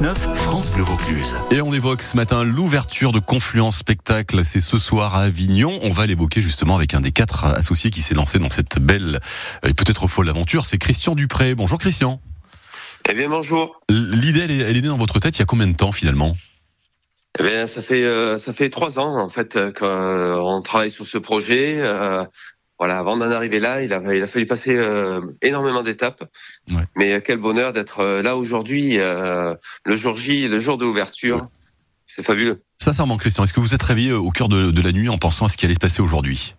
6-9, France Bleu Vaucluse. Et on évoque ce matin l'ouverture de Confluence Spectacle. C'est ce soir à Avignon. On va l'évoquer justement avec un des quatre associés qui s'est lancé dans cette belle et peut-être folle aventure. C'est Christian Dupré. Bonjour Christian. Eh bien bonjour. L'idée, elle, est- elle est née dans votre tête il y a combien de temps finalement? Eh bien ça fait euh, ça fait trois ans en fait euh, qu'on travaille sur ce projet. Euh, voilà, avant d'en arriver là, il a il a fallu passer euh, énormément d'étapes. Ouais. Mais euh, quel bonheur d'être euh, là aujourd'hui, euh, le jour J, le jour de l'ouverture. C'est fabuleux. Sincèrement Christian, est-ce que vous êtes réveillé au cœur de, de la nuit en pensant à ce qui allait se passer aujourd'hui?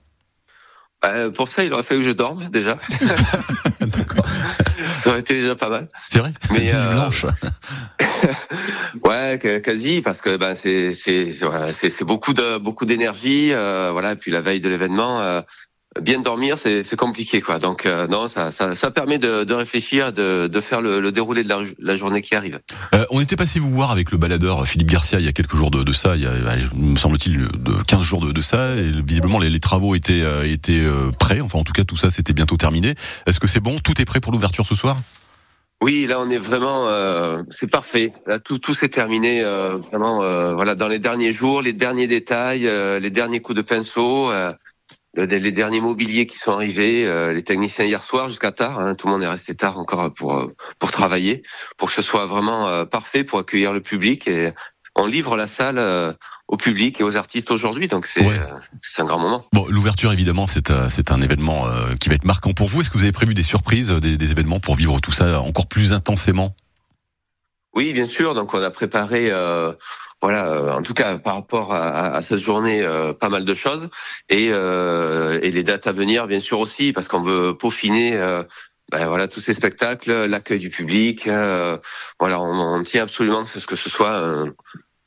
Euh, pour ça, il aurait fallu que je dorme déjà. D'accord. ça aurait été déjà pas mal. C'est vrai Mais, euh, blanche. Ouais, quasi, parce que ben c'est c'est c'est- voilà, c'est c'est beaucoup de beaucoup d'énergie, euh, voilà. Et puis la veille de l'événement, euh, bien dormir, c'est compliqué, quoi. Donc euh, non, ça ça ça permet de de réfléchir, de de faire le, le déroulé de la, la journée qui arrive. Euh, on était passé vous voir avec le baladeur Philippe Garcia il y a quelques jours de, de ça, il y a, allez, me semble-t-il, de 15 jours de, de ça. Et visiblement, les, les travaux étaient, euh, étaient euh, prêts. Enfin, en tout cas, tout ça, c'était bientôt terminé. Est-ce que c'est bon? Tout est prêt pour l'ouverture ce soir? Oui, là on est vraiment, euh, c'est parfait. Là tout tout s'est terminé, euh, vraiment. euh, voilà, dans les derniers jours, les derniers détails, euh, les derniers coups de pinceau. Euh, le- les derniers mobiliers qui sont arrivés, euh, les techniciens hier soir jusqu'à tard, hein, tout le monde est resté tard encore pour euh, pour travailler, pour que ce soit vraiment euh, parfait pour accueillir le public et on livre la salle euh, au public et aux artistes aujourd'hui, donc c'est Ouais. c'est un grand moment. Bon, l'ouverture, évidemment, c'est c'est un événement qui va être marquant pour vous. Est-ce que vous avez prévu des surprises, des, des événements pour vivre tout ça encore plus intensément? Oui, bien sûr. Donc on a préparé, euh, voilà, euh, en tout cas par rapport à, cette journée, euh, pas mal de choses et, les dates à venir, bien sûr aussi, parce qu'on veut peaufiner. ben voilà tous ces spectacles, l'accueil du public, voilà, on, on tient absolument à ce que ce soit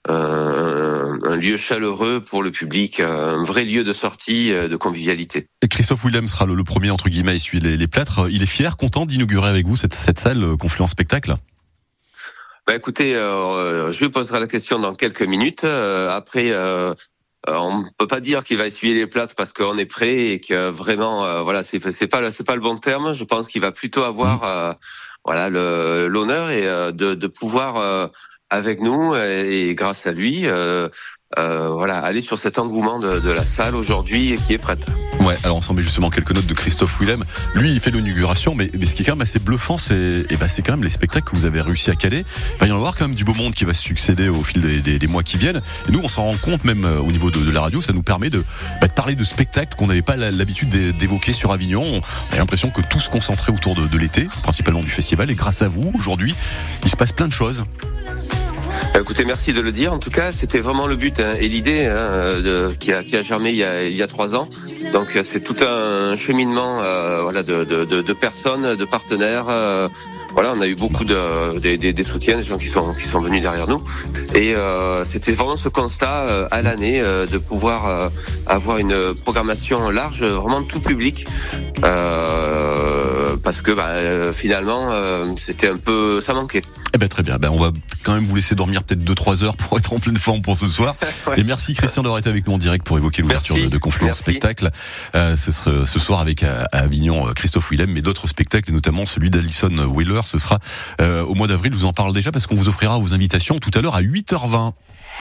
un, lieu chaleureux pour le public, un vrai lieu de sortie, de convivialité. Et Christophe Willem sera le, premier, entre guillemets, à essuyer les, plâtres. Il est fier, content d'inaugurer avec vous cette, cette salle Confluence Spectacle Bah écoutez, euh, je lui poserai la question dans quelques minutes. Euh, après, euh, euh, on peut pas dire qu'il va essuyer les plates parce qu'on est prêt et que vraiment, euh, voilà, c'est c'est pas le- c'est pas le bon terme. Je pense qu'il va plutôt avoir, euh, voilà, le- l'honneur et euh, de, de pouvoir euh, avec nous et, et grâce à lui, euh, euh, voilà, aller sur cet engouement de, de la salle aujourd'hui et qui est prête. Ouais, alors on s'en justement quelques notes de Christophe Willem. Lui, il fait l'inauguration, mais, mais ce qui est quand même assez bluffant, c'est eh ben, quand même les spectacles que vous avez réussi à caler. Il va y en avoir quand même du beau monde qui va succéder au fil des, mois qui viennent. Et nous, on s'en rend compte même euh, au niveau de, la radio, ça nous permet de, bah, parler de spectacles qu'on n'avait pas l'habitude d'é- d'évoquer sur Avignon. On a l'impression que tout se concentrait autour de l'été, principalement du festival. Et grâce à vous, aujourd'hui, il se passe plein de choses. Bah, Écoutez, merci de le dire. En tout cas, c'était vraiment le but hein, et l'idée hein, qui, a, qui a germé il y a, il y a trois ans. Donc, euh, c'est tout un cheminement euh, voilà, de, de, de, personnes, de partenaires. euh, voilà, on a eu beaucoup de, des soutiens, des gens qui sont, qui sont venus derrière nous. Et euh, c'était vraiment ce constat euh, à l'année euh, de pouvoir euh, avoir une programmation large, vraiment tout public. Euh, parce que bah, euh, finalement, euh, c'était un peu, ça manquait. Eh ben très bien. Ben on va quand même vous laisser dormir peut-être 2-3 heures pour être en pleine forme pour ce soir. Ouais. Et merci Christian d'avoir été avec nous en direct pour évoquer l'ouverture de, de Confluence Merci. Spectacle. Euh, ce, sera, ce soir avec à, à Avignon euh, Christophe Willem, mais d'autres spectacles, et notamment celui d'Alison Wheeler. Ce sera euh, au mois d'avril. Je vous en parle déjà parce qu'on vous offrira vos invitations tout à l'heure à 8h20.